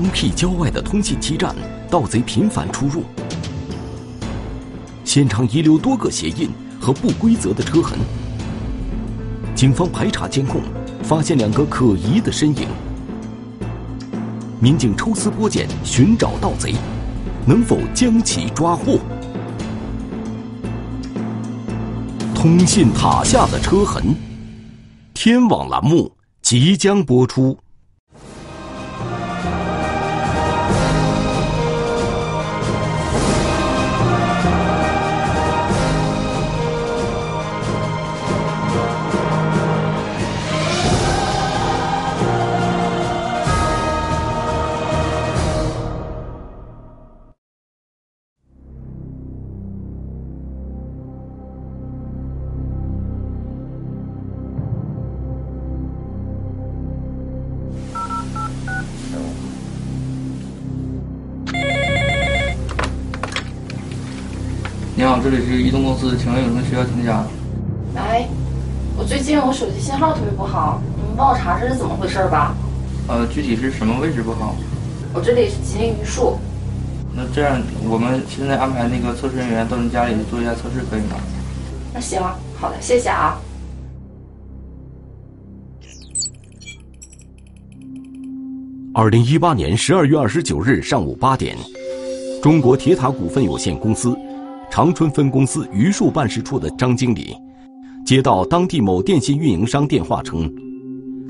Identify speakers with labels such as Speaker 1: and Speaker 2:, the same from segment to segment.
Speaker 1: 荒僻郊外的通信基站，盗贼频繁出入。现场遗留多个鞋印和不规则的车痕。警方排查监控，发现两个可疑的身影。民警抽丝剥茧寻找盗贼，能否将其抓获？通信塔下的车痕，天网栏目即将播出。
Speaker 2: 好，这里是移动公司，请问有什么需要请假？
Speaker 3: 喂，我最近我手机信号特别不好，你们帮我查查是怎么回事吧？
Speaker 2: 呃，具体是什么位置不好？
Speaker 3: 我这里是吉林榆树。
Speaker 2: 那这样，我们现在安排那个测试人员到您家里做一下测试，可以吗？
Speaker 3: 那行，好的，谢谢啊。
Speaker 1: 二零一八年十二月二十九日上午八点，中国铁塔股份有限公司长春分公司榆树办事处的张经理接到当地某电信运营商电话称，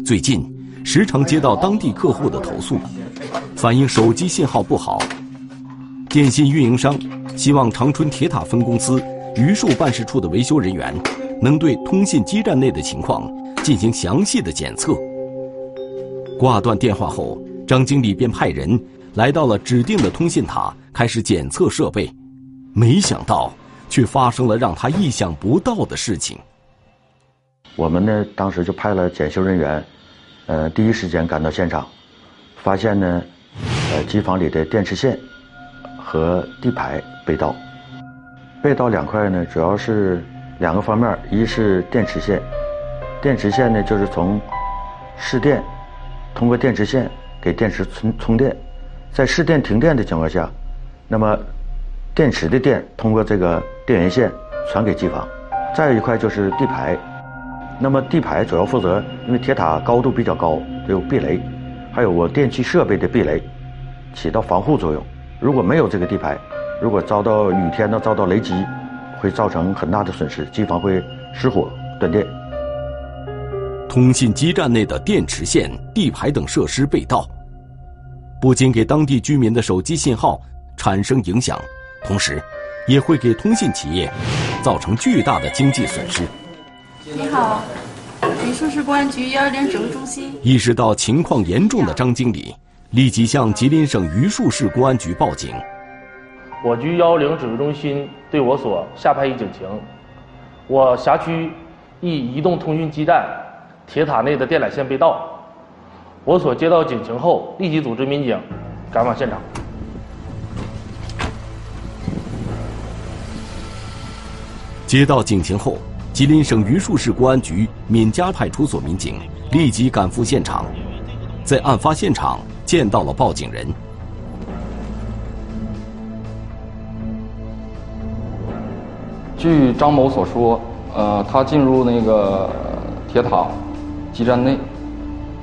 Speaker 1: 最近时常接到当地客户的投诉，反映手机信号不好。电信运营商希望长春铁塔分公司榆树办事处的维修人员能对通信基站内的情况进行详细的检测。挂断电话后。张经理便派人来到了指定的通信塔，开始检测设备，没想到却发生了让他意想不到的事情。
Speaker 4: 我们呢，当时就派了检修人员，呃，第一时间赶到现场，发现呢，呃，机房里的电池线和地排被盗。被盗两块呢，主要是两个方面，一是电池线，电池线呢就是从市电通过电池线。给电池充充电，在市电停电的情况下，那么电池的电通过这个电源线传给机房。再有一块就是地排，那么地排主要负责，因为铁塔高度比较高，有避雷，还有我电气设备的避雷，起到防护作用。如果没有这个地排，如果遭到雨天呢，遭到雷击，会造成很大的损失，机房会失火断电。
Speaker 1: 通信基站内的电池线、地排等设施被盗，不仅给当地居民的手机信号产生影响，同时，也会给通信企业造成巨大的经济损失。
Speaker 3: 你好，榆树市公安局幺二零指挥中心。
Speaker 1: 意识到情况严重的张经理，立即向吉林省榆树市公安局报警。
Speaker 5: 我局幺幺零指挥中心对我所下派一警情，我辖区一移动通讯基站。铁塔内的电缆线被盗，我所接到警情后，立即组织民警赶往现场。
Speaker 1: 接到警情后，吉林省榆树市公安局闵家派出所民警立即赶赴现场，在案发现场见到了报警人。
Speaker 6: 据张某所说，呃，他进入那个铁塔。基站内，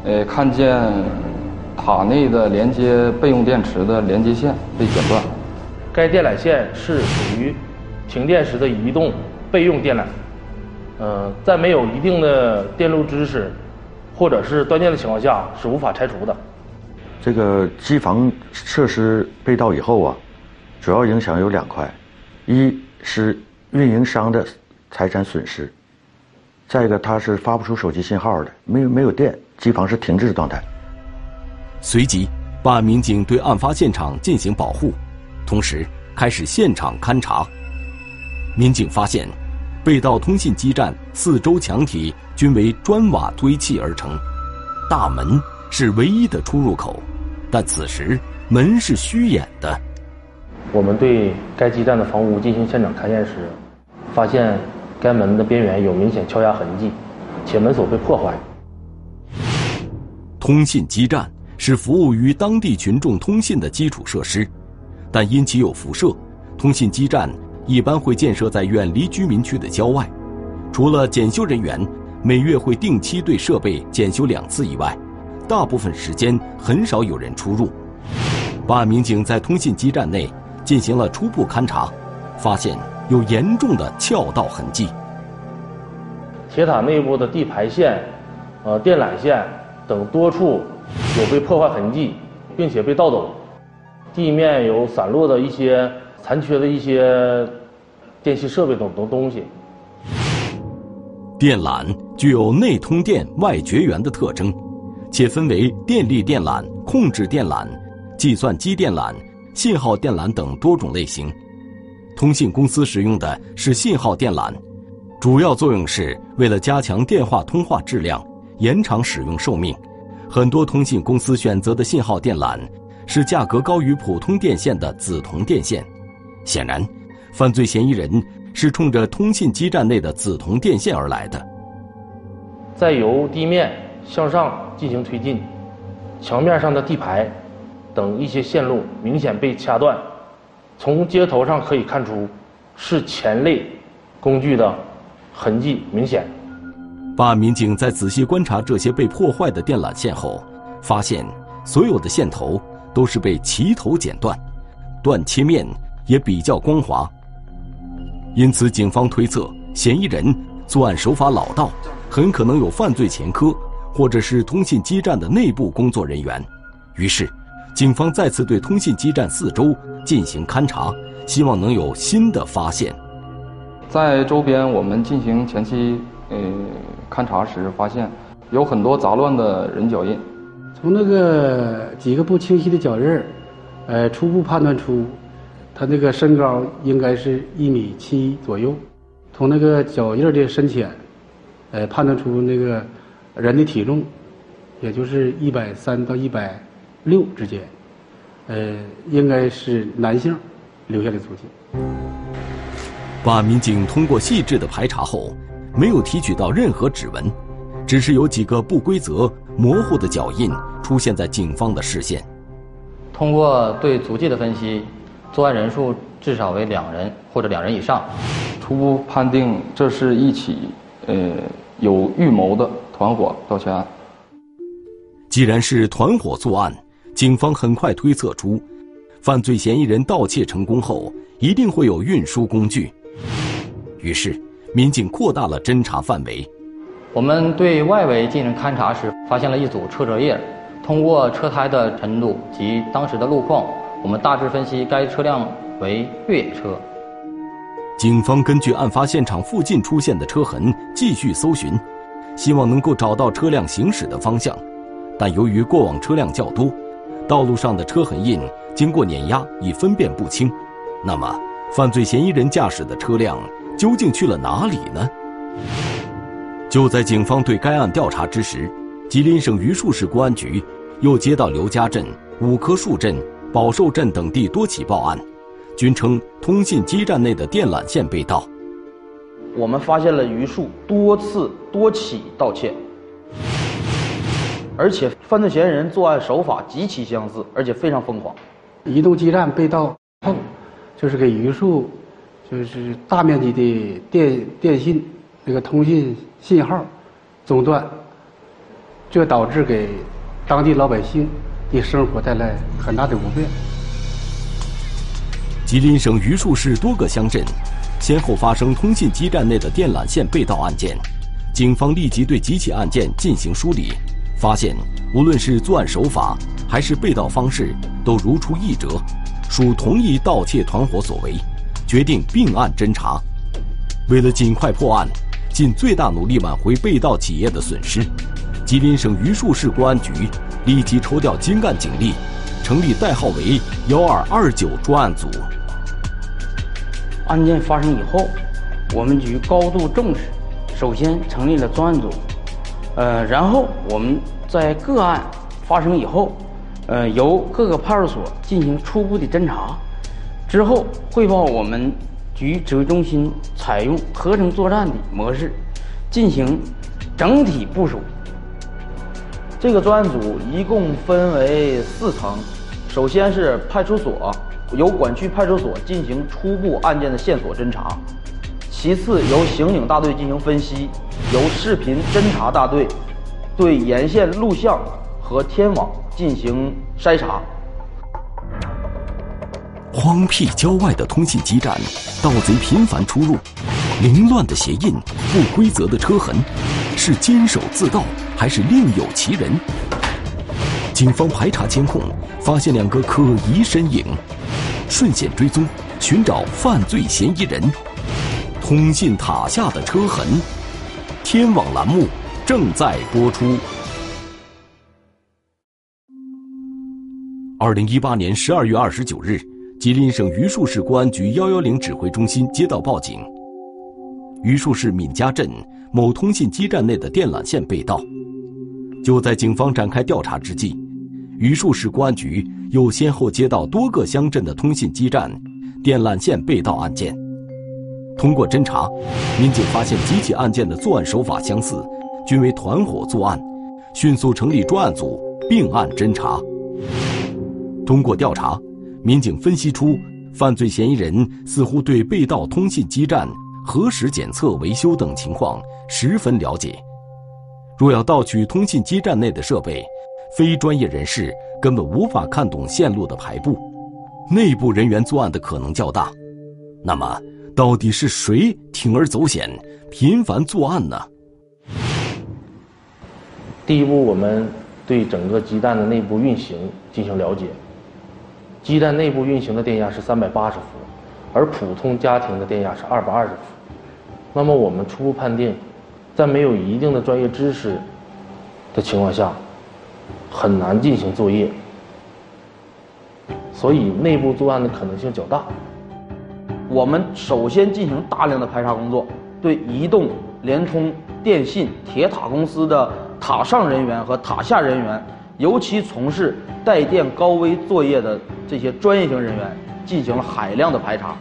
Speaker 6: 呃，看见塔内的连接备用电池的连接线被剪断。
Speaker 5: 该电缆线是属于停电时的移动备用电缆，呃，在没有一定的电路知识或者是断电的情况下是无法拆除的。
Speaker 4: 这个机房设施被盗以后啊，主要影响有两块，一是运营商的财产损失。再一个，它是发不出手机信号的，没有没有电，机房是停滞状态。
Speaker 1: 随即，办案民警对案发现场进行保护，同时开始现场勘查。民警发现，被盗通信基站四周墙体均为砖瓦堆砌而成，大门是唯一的出入口，但此时门是虚掩的。
Speaker 5: 我们对该基站的房屋进行现场勘验时，发现。该门的边缘有明显敲压痕迹，且门锁被破坏。
Speaker 1: 通信基站是是服务于当地群众通信的基础设施，但因其有辐射，通信基站一般会建设在远离居民区的郊外。除了检修人员每月会定期对设备检修两次以外，大部分时间很少有人出入。办案民警在通信基站内进行了初步勘查，发现有严重的撬盗痕迹。
Speaker 5: 铁塔内部的地排线、呃电缆线等多处有被破坏痕迹，并且被盗走。地面有散落的一些残缺的一些电气设备等等东西。
Speaker 1: 电缆具有内通电、外绝缘的特征，且分为电力电缆、控制电缆、计算机电缆、信号电缆等多种类型。通信公司使用的是信号电缆。主要作用是为了加强电话通话质量，延长使用寿命。很多通信公司选择的信号电缆是价格高于普通电线的紫铜电线。显然，犯罪嫌疑人是冲着通信基站内的紫铜电线而来的。
Speaker 5: 再由地面向上进行推进，墙面上的地排等一些线路明显被掐断。从接头上可以看出，是前类工具的。痕迹明显。
Speaker 1: 办案民警在仔细观察这些被破坏的电缆线后，发现所有的线头都是被齐头剪断，断切面也比较光滑。因此，警方推测嫌疑人作案手法老道，很可能有犯罪前科，或者是通信基站的内部工作人员。于是，警方再次对通信基站四周进行勘查，希望能有新的发现。
Speaker 6: 在周边，我们进行前期呃勘查时，发现有很多杂乱的人脚印。
Speaker 7: 从那个几个不清晰的脚印儿，呃，初步判断出他那个身高应该是一米七左右。从那个脚印的深浅，呃，判断出那个人的体重，也就是一百三到一百六之间，呃，应该是男性留下的足迹。
Speaker 1: 办案民警通过细致的排查后，没有提取到任何指纹，只是有几个不规则、模糊的脚印出现在警方的视线。
Speaker 8: 通过对足迹的分析，作案人数至少为两人或者两人以上，
Speaker 6: 初步判定这是一起呃有预谋的团伙盗窃案。
Speaker 1: 既然是团伙作案，警方很快推测出，犯罪嫌疑人盗窃成功后一定会有运输工具。于是，民警扩大了侦查范围。
Speaker 8: 我们对外围进行勘查时，发现了一组车辙印。通过车胎的程度及当时的路况，我们大致分析该车辆为越野车。
Speaker 1: 警方根据案发现场附近出现的车痕继续搜寻，希望能够找到车辆行驶的方向。但由于过往车辆较多，道路上的车痕印经过碾压已分辨不清。那么，犯罪嫌疑人驾驶的车辆究竟去了哪里呢？就在警方对该案调查之时，吉林省榆树市公安局又接到刘家镇、五棵树镇、宝寿镇等地多起报案，均称通信基站内的电缆线被盗。
Speaker 9: 我们发现了榆树多次多起盗窃，而且犯罪嫌疑人作案手法极其相似，而且非常疯狂。
Speaker 7: 移动基站被盗后。就是给榆树，就是大面积的电电信那个通信信号中断，这导致给当地老百姓给生活带来很大的不便。
Speaker 1: 吉林省榆树市多个乡镇先后发生通信基站内的电缆线被盗案件，警方立即对几起案件进行梳理，发现无论是作案手法还是被盗方式都如出一辙。属同一盗窃团伙所为，决定并案侦查。为了尽快破案，尽最大努力挽回被盗企业的损失，吉林省榆树市公安局立即抽调精干警力，成立代号为“幺二二九”专案组。
Speaker 10: 案件发生以后，我们局高度重视，首先成立了专案组，呃，然后我们在个案发生以后。呃，由各个派出所进行初步的侦查，之后汇报我们局指挥中心，采用合成作战的模式进行整体部署。
Speaker 9: 这个专案组一共分为四层，首先是派出所，由管区派出所进行初步案件的线索侦查；其次由刑警大队进行分析，由视频侦查大队对沿线录像和天网进行筛查。
Speaker 1: 荒僻郊外的通信基站，盗贼频繁出入，凌乱的鞋印，不规则的车痕，是监守自盗，还是另有其人？警方排查监控，发现两个可疑身影，顺线追踪，寻找犯罪嫌疑人。通信塔下的车痕，天网栏目正在播出。二零一八年十二月二十九日。吉林省榆树市公安局幺幺零指挥中心接到报警，榆树市闵家镇某通信基站内的电缆线被盗。就在警方展开调查之际，榆树市公安局又先后接到多个乡镇的通信基站电缆线被盗案件。通过侦查，民警发现几起案件的作案手法相似，均为团伙作案，迅速成立专案组并案侦查。通过调查。民警分析出，犯罪嫌疑人似乎对被盗通信基站核实检测、维修等情况十分了解。若要盗取通信基站内的设备，非专业人士根本无法看懂线路的排布，内部人员作案的可能较大。那么，到底是谁铤而走险、频繁作案呢？
Speaker 5: 第一步，我们对整个基站的内部运行进行了解。基站内部运行的电压是三百八十伏，而普通家庭的电压是二百二十伏。那么我们初步判定，在没有一定的专业知识的情况下，很难进行作业，所以内部作案的可能性较大。
Speaker 9: 我们首先进行大量的排查工作，对移动、联通、电信、铁塔公司的塔上人员和塔下人员。尤其从事带电高危作业的这些专业型人员进行了海量的排查，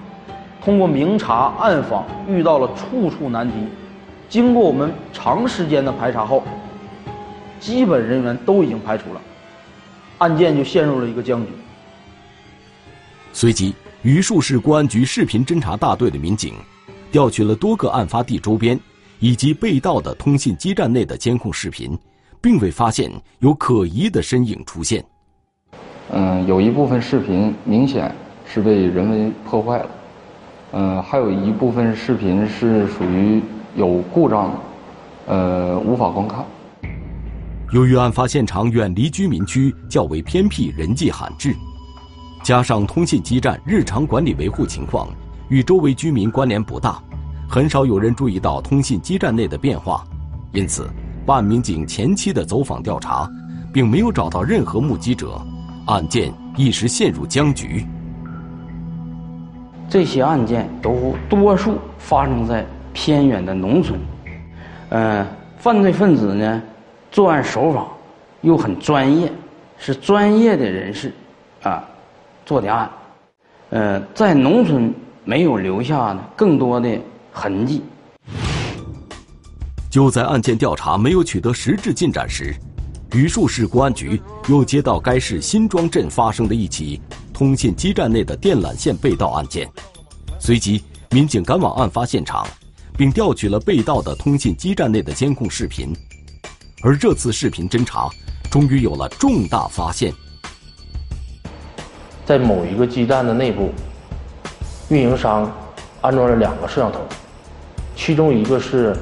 Speaker 9: 通过明察暗访，遇到了处处难题。经过我们长时间的排查后，基本人员都已经排除了，案件就陷入了一个僵局。
Speaker 1: 随即，榆树市公安局视频侦查大队的民警调取了多个案发地周边以及被盗的通信基站内的监控视频。并未发现有可疑的身影出现。
Speaker 6: 嗯，有一部分视频明显是被人为破坏了，嗯，还有一部分视频是属于有故障的，呃，无法观看。
Speaker 1: 由于案发现场远离居民区，较为偏僻，人迹罕至，加上通信基站日常管理维护情况与周围居民关联不大，很少有人注意到通信基站内的变化，因此。办案民警前期的走访调查，并没有找到任何目击者，案件一时陷入僵局。
Speaker 10: 这些案件都多数发生在偏远的农村，呃，犯罪分子呢，作案手法又很专业，是专业的人士啊做的案，呃，在农村没有留下更多的痕迹。
Speaker 1: 就在案件调查没有取得实质进展时，榆树市公安局又接到该市新庄镇发生的一起通信基站内的电缆线被盗案件。随即，民警赶往案发现场，并调取了被盗的通信基站内的监控视频。而这次视频侦查，终于有了重大发现。
Speaker 5: 在某一个基站的内部，运营商安装了两个摄像头，其中一个是。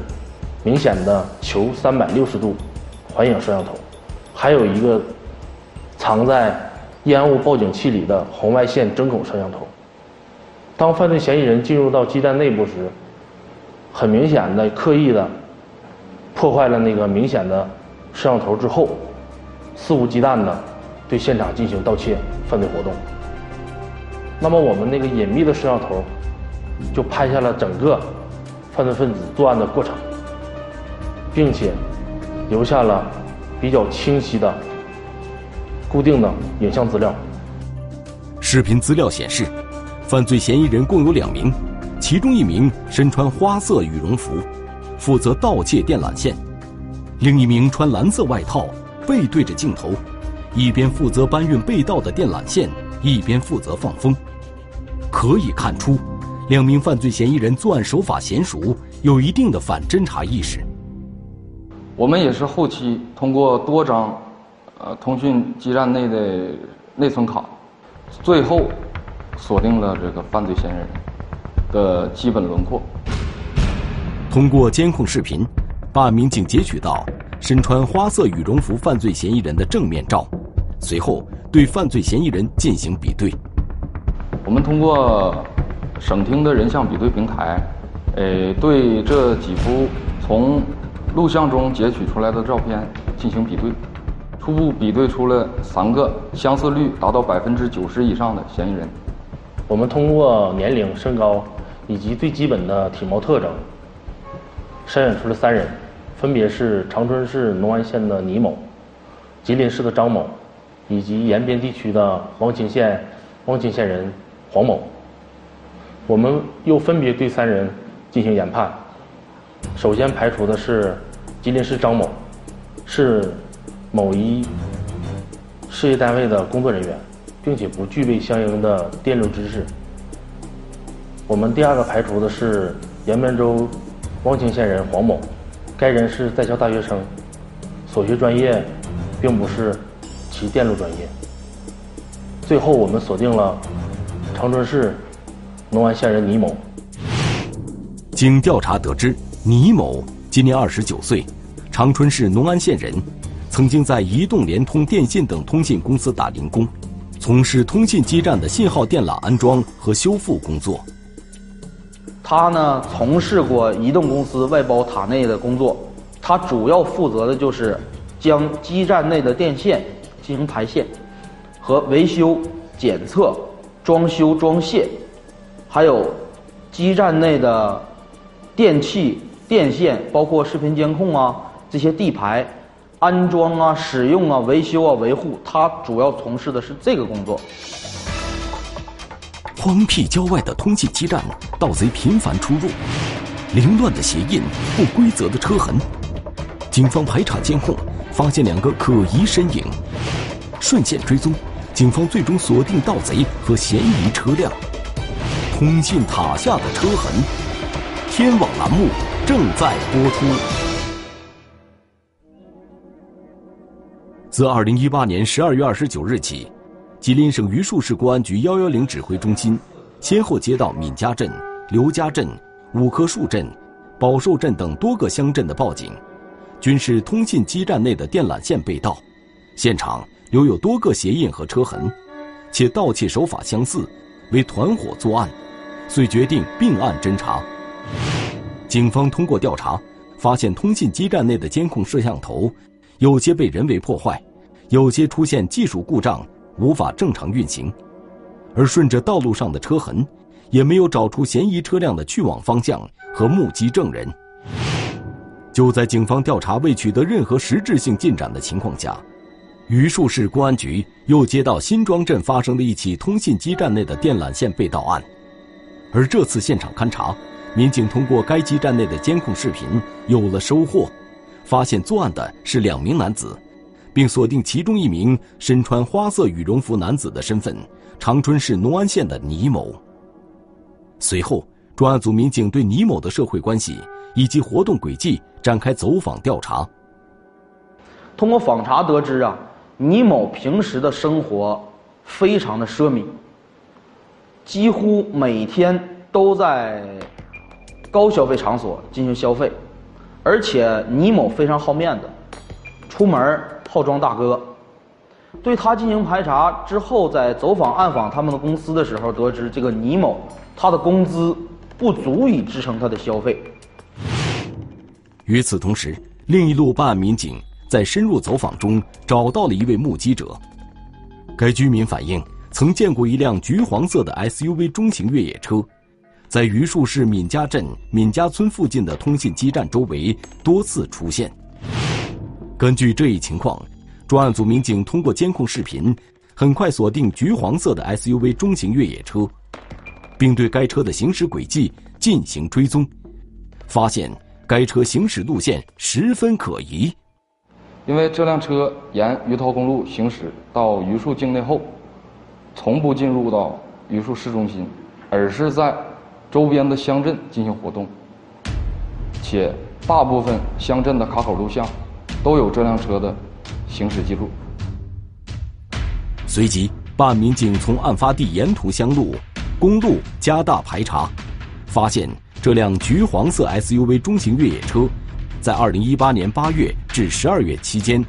Speaker 5: 明显的球三百六十度环影摄像头，还有一个藏在烟雾报警器里的红外线针孔摄像头。当犯罪嫌疑人进入到基站内部时，很明显的刻意的破坏了那个明显的摄像头之后，肆无忌惮的对现场进行盗窃犯罪活动。那么我们那个隐秘的摄像头就拍下了整个犯罪分子作案的过程。并且留下了比较清晰的固定的影像资料。
Speaker 1: 视频资料显示，犯罪嫌疑人共有两名，其中一名身穿花色羽绒服，负责盗窃电缆线；另一名穿蓝色外套，背对着镜头，一边负责搬运被盗的电缆线，一边负责放风。可以看出，两名犯罪嫌疑人作案手法娴熟，有一定的反侦查意识。
Speaker 6: 我们也是后期通过多张，呃，通讯基站内的内存卡，最后锁定了这个犯罪嫌疑人的基本轮廓。
Speaker 1: 通过监控视频，办案民警截取到身穿花色羽绒服犯罪嫌疑人的正面照，随后对犯罪嫌疑人进行比对。
Speaker 6: 我们通过省厅的人像比对平台，呃，对这几幅从录像中截取出来的照片进行比对，初步比对出了三个相似率达到百分之九十以上的嫌疑人。
Speaker 5: 我们通过年龄、身高以及最基本的体貌特征，筛选出了三人，分别是长春市农安县的倪某、吉林市的张某，以及延边地区的汪清县汪清县人黄某。我们又分别对三人进行研判。首先排除的是吉林市张某，是某一事业单位的工作人员，并且不具备相应的电路知识。我们第二个排除的是延边州汪清县人黄某，该人是在校大学生，所学专业并不是其电路专业。最后，我们锁定了长春市农安县人倪某。
Speaker 1: 经调查得知。倪某今年二十九岁，长春市农安县人，曾经在移动、联通、电信等通信公司打零工，从事通信基站的信号电缆安装和修复工作。
Speaker 9: 他呢，从事过移动公司外包塔内的工作，他主要负责的就是将基站内的电线进行排线，和维修、检测、装修、装卸，还有基站内的电器。电线包括视频监控啊，这些地排安装啊、使用啊、维修啊、维护，他主要从事的是这个工作。
Speaker 1: 荒僻郊外的通信基站，盗贼频繁出入，凌乱的鞋印，不规则的车痕。警方排查监控，发现两个可疑身影，顺线追踪，警方最终锁定盗贼和嫌疑车辆。通信塔下的车痕，天网栏目。正在播出。自二零一八年十二月二十九日起，吉林省榆树市公安局幺幺零指挥中心先后接到闵家镇、刘家镇、五棵树镇、宝寿镇等多个乡镇的报警，均是通信基站内的电缆线被盗，现场留有多个鞋印和车痕，且盗窃手法相似，为团伙作案，遂决定并案侦查。警方通过调查，发现通信基站内的监控摄像头，有些被人为破坏，有些出现技术故障，无法正常运行。而顺着道路上的车痕，也没有找出嫌疑车辆的去往方向和目击证人。就在警方调查未取得任何实质性进展的情况下，榆树市公安局又接到新庄镇发生的一起通信基站内的电缆线被盗案，而这次现场勘查。民警通过该基站内的监控视频有了收获，发现作案的是两名男子，并锁定其中一名身穿花色羽绒服男子的身份——长春市农安县的倪某。随后，专案组民警对倪某的社会关系以及活动轨迹展开走访调查。
Speaker 9: 通过访查得知啊，倪某平时的生活非常的奢靡，几乎每天都在。高消费场所进行消费，而且倪某非常好面子，出门好装大哥。对他进行排查之后，在走访暗访他们的公司的时候，得知这个倪某他的工资不足以支撑他的消费。
Speaker 1: 与此同时，另一路办案民警在深入走访中找到了一位目击者，该居民反映曾见过一辆橘黄色的 SUV 中型越野车。在榆树市闵家镇闵家村附近的通信基站周围多次出现。根据这一情况，专案组民警通过监控视频，很快锁定橘黄色的 SUV 中型越野车，并对该车的行驶轨迹进行追踪，发现该车行驶路线十分可疑。
Speaker 6: 因为这辆车沿榆桃公路行驶到榆树境内后，从不进入到榆树市中心，而是在周边的乡镇进行活动，且大部分乡镇的卡口录像都有这辆车的行驶记录。
Speaker 1: 随即，办案民警从案发地沿途乡路、公路加大排查，发现这辆橘黄色 SUV 中型越野车。在二零一八年八月至十二月期间，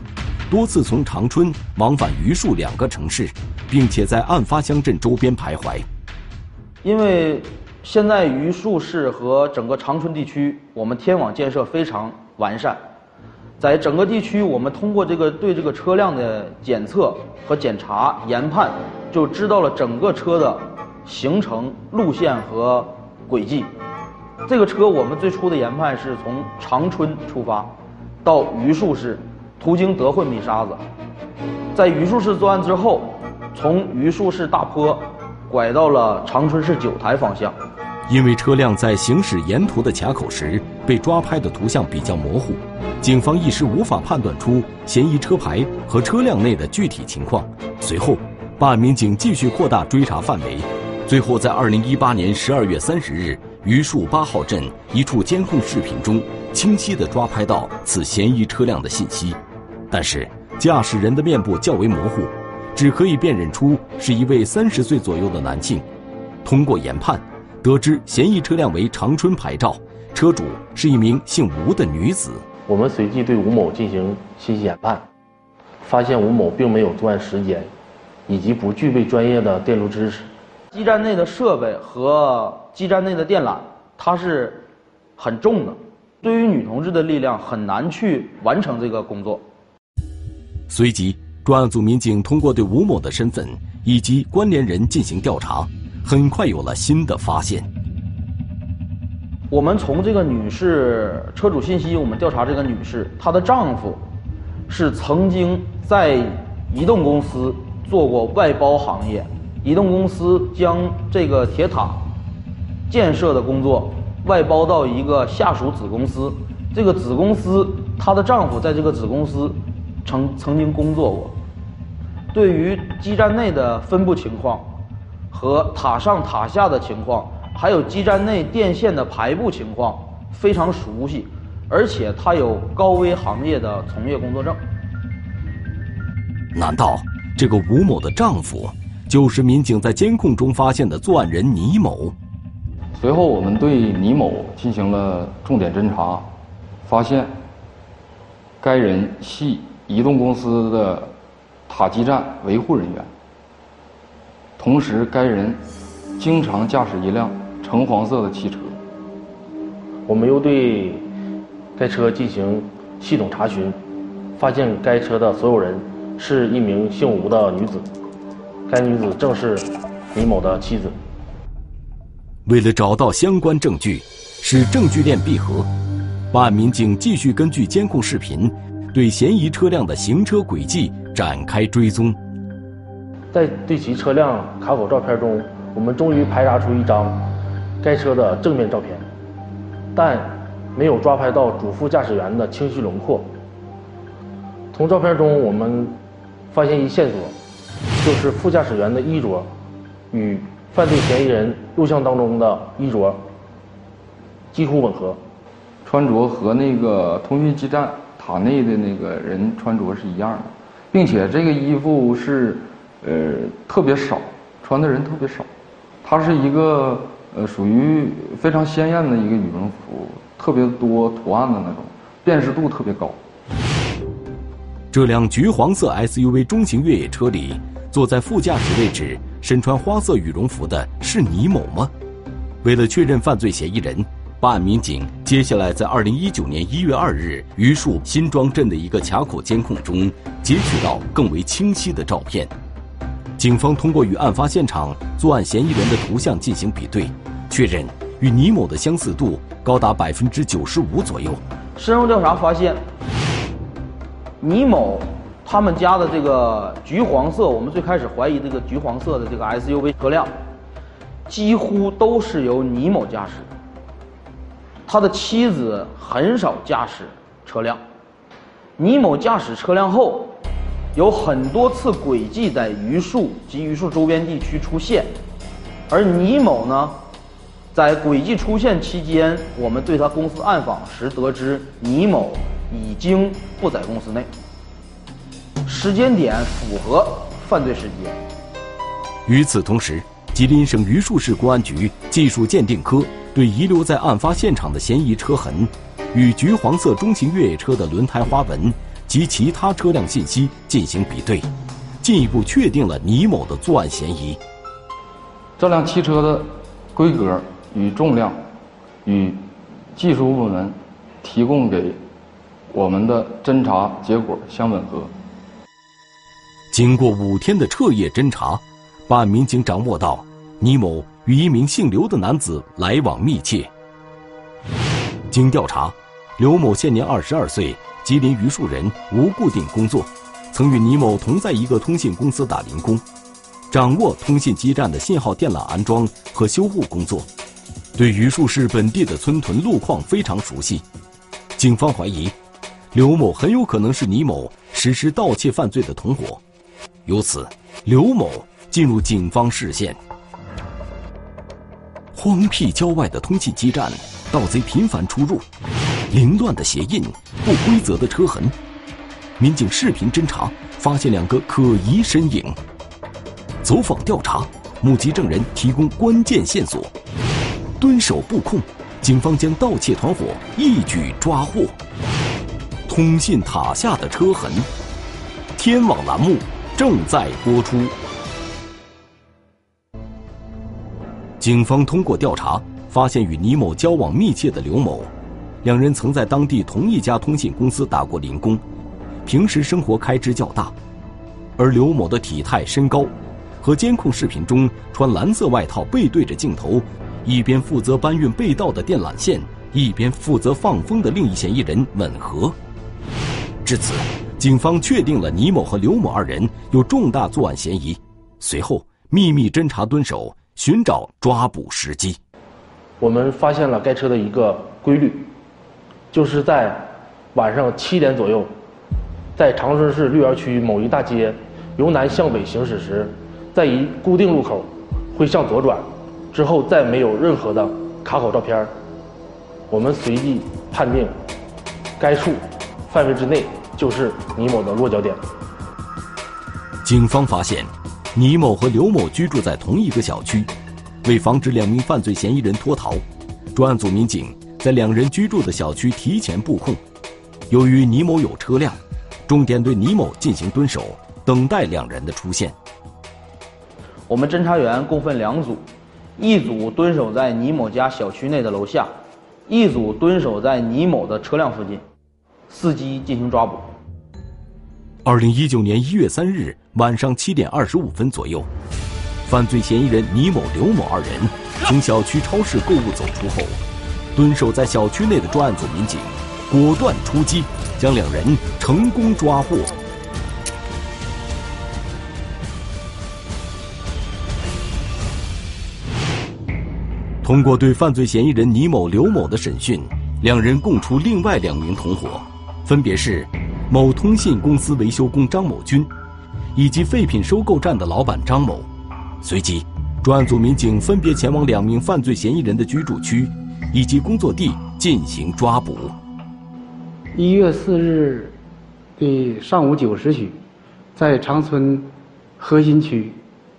Speaker 1: 多次从长春往返榆树两个城市，并且在案发乡镇周边徘徊。
Speaker 9: 因为现在榆树市和整个长春地区，我们天网建设非常完善，在整个地区，我们通过这个对这个车辆的检测和检查研判，就知道了整个车的行程路线和轨迹。这个车我们最初的研判是从长春出发，到榆树市，途经德惠米沙子，在榆树市作案之后，从榆树市大坡拐到了长春市九台方向。
Speaker 1: 因为车辆在行驶沿途的卡口时被抓拍的图像比较模糊，警方一时无法判断出嫌疑车牌和车辆内的具体情况。随后，办案民警继续扩大追查范围，最后在二零一八年十二月三十日。榆树八号镇一处监控视频中，清晰地抓拍到此嫌疑车辆的信息，但是驾驶人的面部较为模糊，只可以辨认出是一位三十岁左右的男性。通过研判，得知嫌疑车辆为长春牌照，车主是一名姓吴的女子。
Speaker 5: 我们随即对吴某进行信息研判，发现吴某并没有作案时间，以及不具备专业的电路知识。
Speaker 9: 基站内的设备和基站内的电缆，它是很重的，对于女同志的力量很难去完成这个工作。
Speaker 1: 随即，专案组民警通过对吴某的身份以及关联人进行调查，很快有了新的发现。
Speaker 9: 我们从这个女士车主信息，我们调查这个女士，她的丈夫是曾经在移动公司做过外包行业。移动公司将这个铁塔建设的工作外包到一个下属子公司，这个子公司她的丈夫在这个子公司曾曾经工作过，对于基站内的分布情况和塔上塔下的情况，还有基站内电线的排布情况非常熟悉，而且他有高危行业的从业工作证。
Speaker 1: 难道这个吴某的丈夫？就是民警在监控中发现的作案人倪某。
Speaker 6: 随后，我们对倪某进行了重点侦查，发现该人系移动公司的塔基站维护人员。同时，该人经常驾驶一辆橙黄色的汽车。
Speaker 5: 我们又对该车进行系统查询，发现该车的所有人是一名姓吴的女子。该女子正是李某的妻子。
Speaker 1: 为了找到相关证据，使证据链闭合，办案民警继续根据监控视频，对嫌疑车辆的行车轨迹展开追踪。
Speaker 5: 在对其车辆卡口照片中，我们终于排查出一张该车的正面照片，但没有抓拍到主副驾驶员的清晰轮廓。从照片中，我们发现一线索。就是副驾驶员的衣着，与犯罪嫌疑人录像当中的衣着几乎吻合，
Speaker 6: 穿着和那个通讯基站塔内的那个人穿着是一样的，并且这个衣服是呃特别少，穿的人特别少，它是一个呃属于非常鲜艳的一个羽绒服，特别多图案的那种，辨识度特别高。
Speaker 1: 这辆橘黄色 SUV 中型越野车里。坐在副驾驶位置、身穿花色羽绒服的是倪某吗？为了确认犯罪嫌疑人，办案民警接下来在二零一九年一月二日榆树新庄镇的一个卡口监控中截取到更为清晰的照片。警方通过与案发现场作案嫌疑人的图像进行比对，确认与倪某的相似度高达百分之九十五左右。
Speaker 9: 深入调查发现，倪某。他们家的这个橘黄色，我们最开始怀疑这个橘黄色的这个 SUV 车辆，几乎都是由倪某驾驶。他的妻子很少驾驶车辆，倪某驾驶车辆后，有很多次轨迹在榆树及榆树周边地区出现，而倪某呢，在轨迹出现期间，我们对他公司暗访时得知，倪某已经不在公司内，时间点符合犯罪时间。
Speaker 1: 与此同时，吉林省榆树市公安局技术鉴定科对遗留在案发现场的嫌疑车痕。与橘黄色中型越野车的轮胎花纹及其他车辆信息进行比对，进一步确定了倪某的作案嫌疑。
Speaker 6: 这辆汽车的规格与重量与技术部门提供给我们的侦查结果相吻合。
Speaker 1: 经过五天的彻夜侦查，办案民警掌握到倪某与一名姓刘的男子来往密切。经调查。刘某现年二十二岁，吉林榆树人，无固定工作，曾与倪某同在一个通信公司打零工，掌握通信基站的信号电缆安装和修护工作，对榆树市本地的村屯路况非常熟悉。警方怀疑，刘某很有可能是倪某实施盗窃犯罪的同伙，由此，刘某进入警方视线。荒僻郊外的通信基站，盗贼频繁出入。凌乱的鞋印，不规则的车痕，民警视频侦查发现两个可疑身影。走访调查，目击证人提供关键线索，蹲守布控，警方将盗窃团伙一举抓获。通信塔下的车痕，天网栏目正在播出。警方通过调查，发现与倪某交往密切的刘某。两人曾在当地同一家通信公司打过零工，平时生活开支较大，而刘某的体态身高，和监控视频中穿蓝色外套背对着镜头，一边负责搬运被盗的电缆线，一边负责放风的另一嫌疑人吻合。至此，警方确定了倪某和刘某二人有重大作案嫌疑，随后秘密侦查蹲守，寻找抓捕时机。
Speaker 5: 我们发现了该车的一个规律。就是在晚上七点左右，在长春市绿园区某一大街由南向北行驶时，在一固定路口会向左转，之后再没有任何的卡口照片我们随即判定该处范围之内就是倪某的落脚点。
Speaker 1: 警方发现，倪某和刘某居住在同一个小区，为防止两名犯罪嫌疑人脱逃，专案组民警。在两人居住的小区提前布控，由于倪某有车辆，重点对倪某进行蹲守，等待两人的出现。
Speaker 9: 我们侦查员共分两组，一组蹲守在倪某家小区内的楼下，一组蹲守在倪某的车辆附近，伺机进行抓捕。
Speaker 1: 二零一九年一月三日晚上七点二十五分左右，犯罪嫌疑人倪某、刘某二人从小区超市购物走出后。蹲守在小区内的专案组民警果断出击，将两人成功抓获。通过对犯罪嫌疑人倪某、刘某的审讯，两人供出另外两名同伙，分别是某通信公司维修工张某军，以及废品收购站的老板张某。随即，专案组民警分别前往两名犯罪嫌疑人的居住区。以及工作地进行抓捕。
Speaker 7: 一月四日的上午九时许，在长春核心区，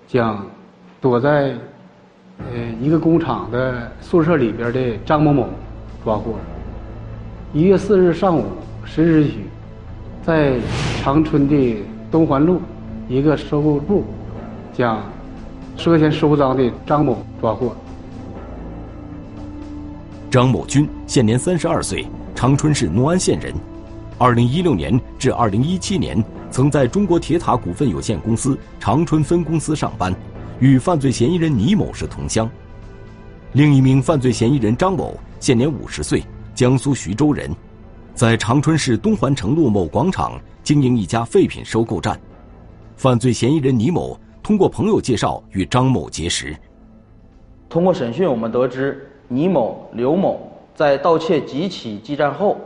Speaker 7: 将躲在呃一个工厂的宿舍里边的张某某抓获。一月四日上午十时许，在长春的东环路一个收购部，将涉嫌收赃的张某抓获。
Speaker 1: 张某军现年三十二岁，长春市农安县人。二零一六年至二零一七年，曾在中国铁塔股份有限公司长春分公司上班，与犯罪嫌疑人倪某是同乡。另一名犯罪嫌疑人张某现年五十岁，江苏徐州人，在长春市东环城路某广场经营一家废品收购站。犯罪嫌疑人倪某通过朋友介绍与张某结识。
Speaker 9: 通过审讯，我们得知。倪某、刘某在盗窃几起基站后，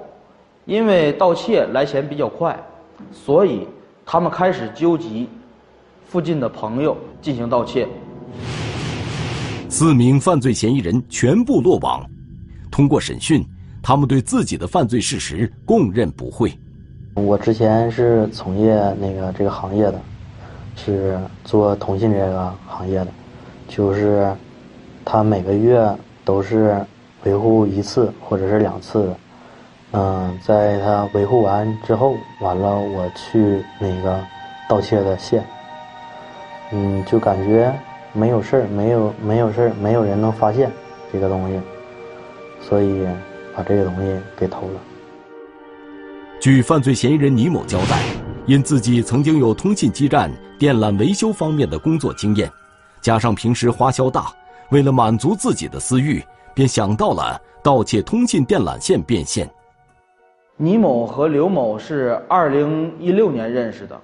Speaker 9: 因为盗窃来钱比较快，所以他们开始纠集附近的朋友进行盗窃。
Speaker 1: 四名犯罪嫌疑人全部落网。通过审讯，他们对自己的犯罪事实供认不讳。
Speaker 11: 我之前是从业那个这个行业的，是做通信这个行业的，就是他每个月都是维护一次或者是两次的。嗯，在他维护完之后，完了我去那个盗窃的线，嗯，就感觉没有事儿，没有没有事儿，没有人能发现这个东西，所以把这个东西给偷了。
Speaker 1: 据犯罪嫌疑人倪某交代，因自己曾经有通信基站电缆维修方面的工作经验，加上平时花销大，为了满足自己的私欲，便想到了盗窃通信电缆线变现。
Speaker 9: 倪某和刘某是二零一六年认识的，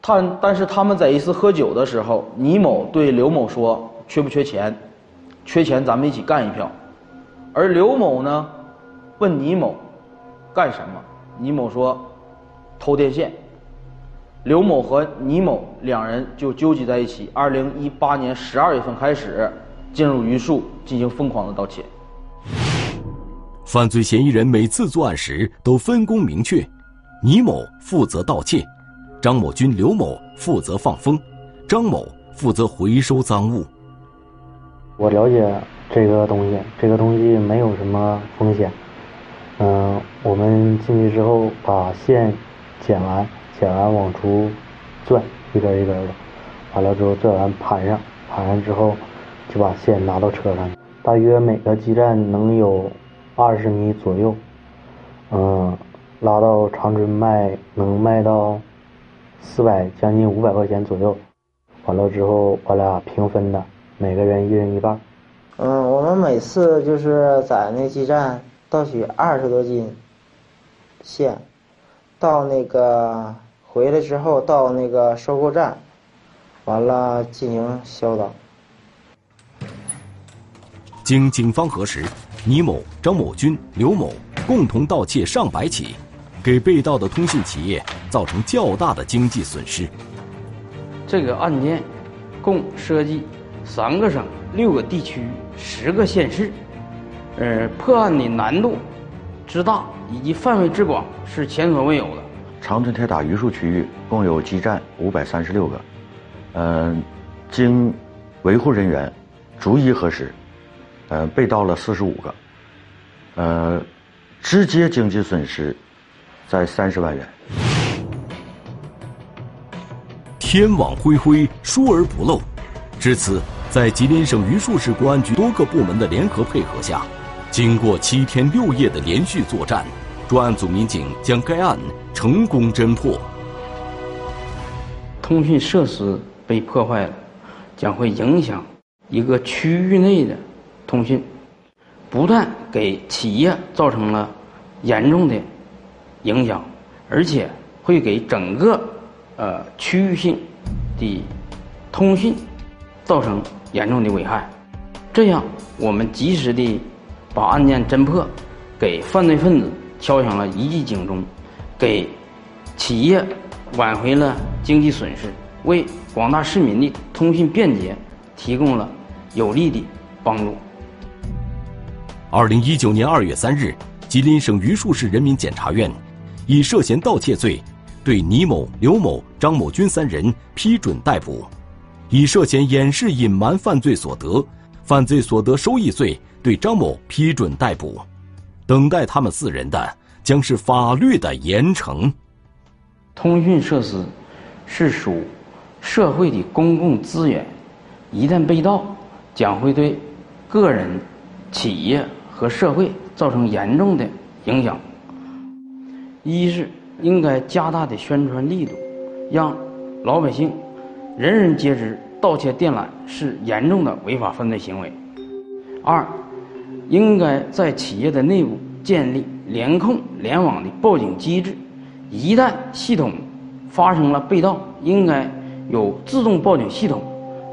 Speaker 9: 他但是他们在一次喝酒的时候，倪某对刘某说：“缺不缺钱？缺钱咱们一起干一票。”而刘某呢，问倪某干什么？倪某说：“偷电线。”刘某和倪某两人就纠集在一起。二零一八年十二月份开始，进入榆树进行疯狂的盗窃。
Speaker 1: 犯罪嫌疑人每次作案时都分工明确，倪某负责盗窃，张某军、刘某负责放风，张某负责回收赃物。
Speaker 11: 我了解这个东西，这个东西没有什么风险。嗯，我们进去之后把线剪完，剪完往出拽，一根一根的，完了之后拽完盘上，盘上之后就把线拿到车上。大约每个基站能有二十米左右，嗯，拉到长春卖能卖到四百将近五百块钱左右。完了之后我俩平分的，每个人一人一半。
Speaker 12: 嗯，我们每次就是在那基站。盗取二十多斤线，到那个回来之后，到那个收购站，完了进行销赃。
Speaker 1: 经警方核实，倪某、张某军、刘某共同盗窃上百起，给被盗的通信企业造成较大的经济损失。
Speaker 10: 这个案件共涉及三个省、六个地区、十个县市。呃，破案的难度之大以及范围之广是前所未有的。
Speaker 4: 长春铁塔榆树区域共有基站五百三十六个，嗯，经维护人员逐一核实，呃，被盗了四十五个，呃，直接经济损失在三十万元。
Speaker 1: 天网恢恢，疏而不漏。至此，在吉林省榆树市公安局多个部门的联合配合下。经过七天六夜的连续作战，专案组民警将该案成功侦破。
Speaker 10: 通讯设施被破坏了，将会影响一个区域内的通讯，不但给企业造成了严重的影响，而且会给整个呃区域性的通讯造成严重的危害。这样，我们及时的。把案件侦破，给犯罪分子敲响了一记警钟，给企业挽回了经济损失，为广大市民的通讯便捷提供了有力的帮助。
Speaker 1: 二零一九年二月三日，吉林省榆树市人民检察院以涉嫌盗窃罪，对倪某、刘某、张某军三人批准逮捕；以涉嫌掩饰隐瞒犯罪所得、犯罪所得收益罪。对张某批准逮捕，等待他们四人的将是法律的严惩。
Speaker 10: 通讯设施是属社会的公共资源，一旦被盗，将会对个人、企业和社会造成严重的影响。一是应该加大的宣传力度，让老百姓人人皆知盗窃电缆是严重的违法犯罪行为。二。应该在企业的内部建立联控联网的报警机制，一旦系统发生了被盗，应该有自动报警系统，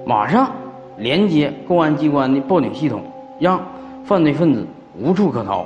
Speaker 10: 马上连接公安机关的报警系统，让犯罪分子无处可逃。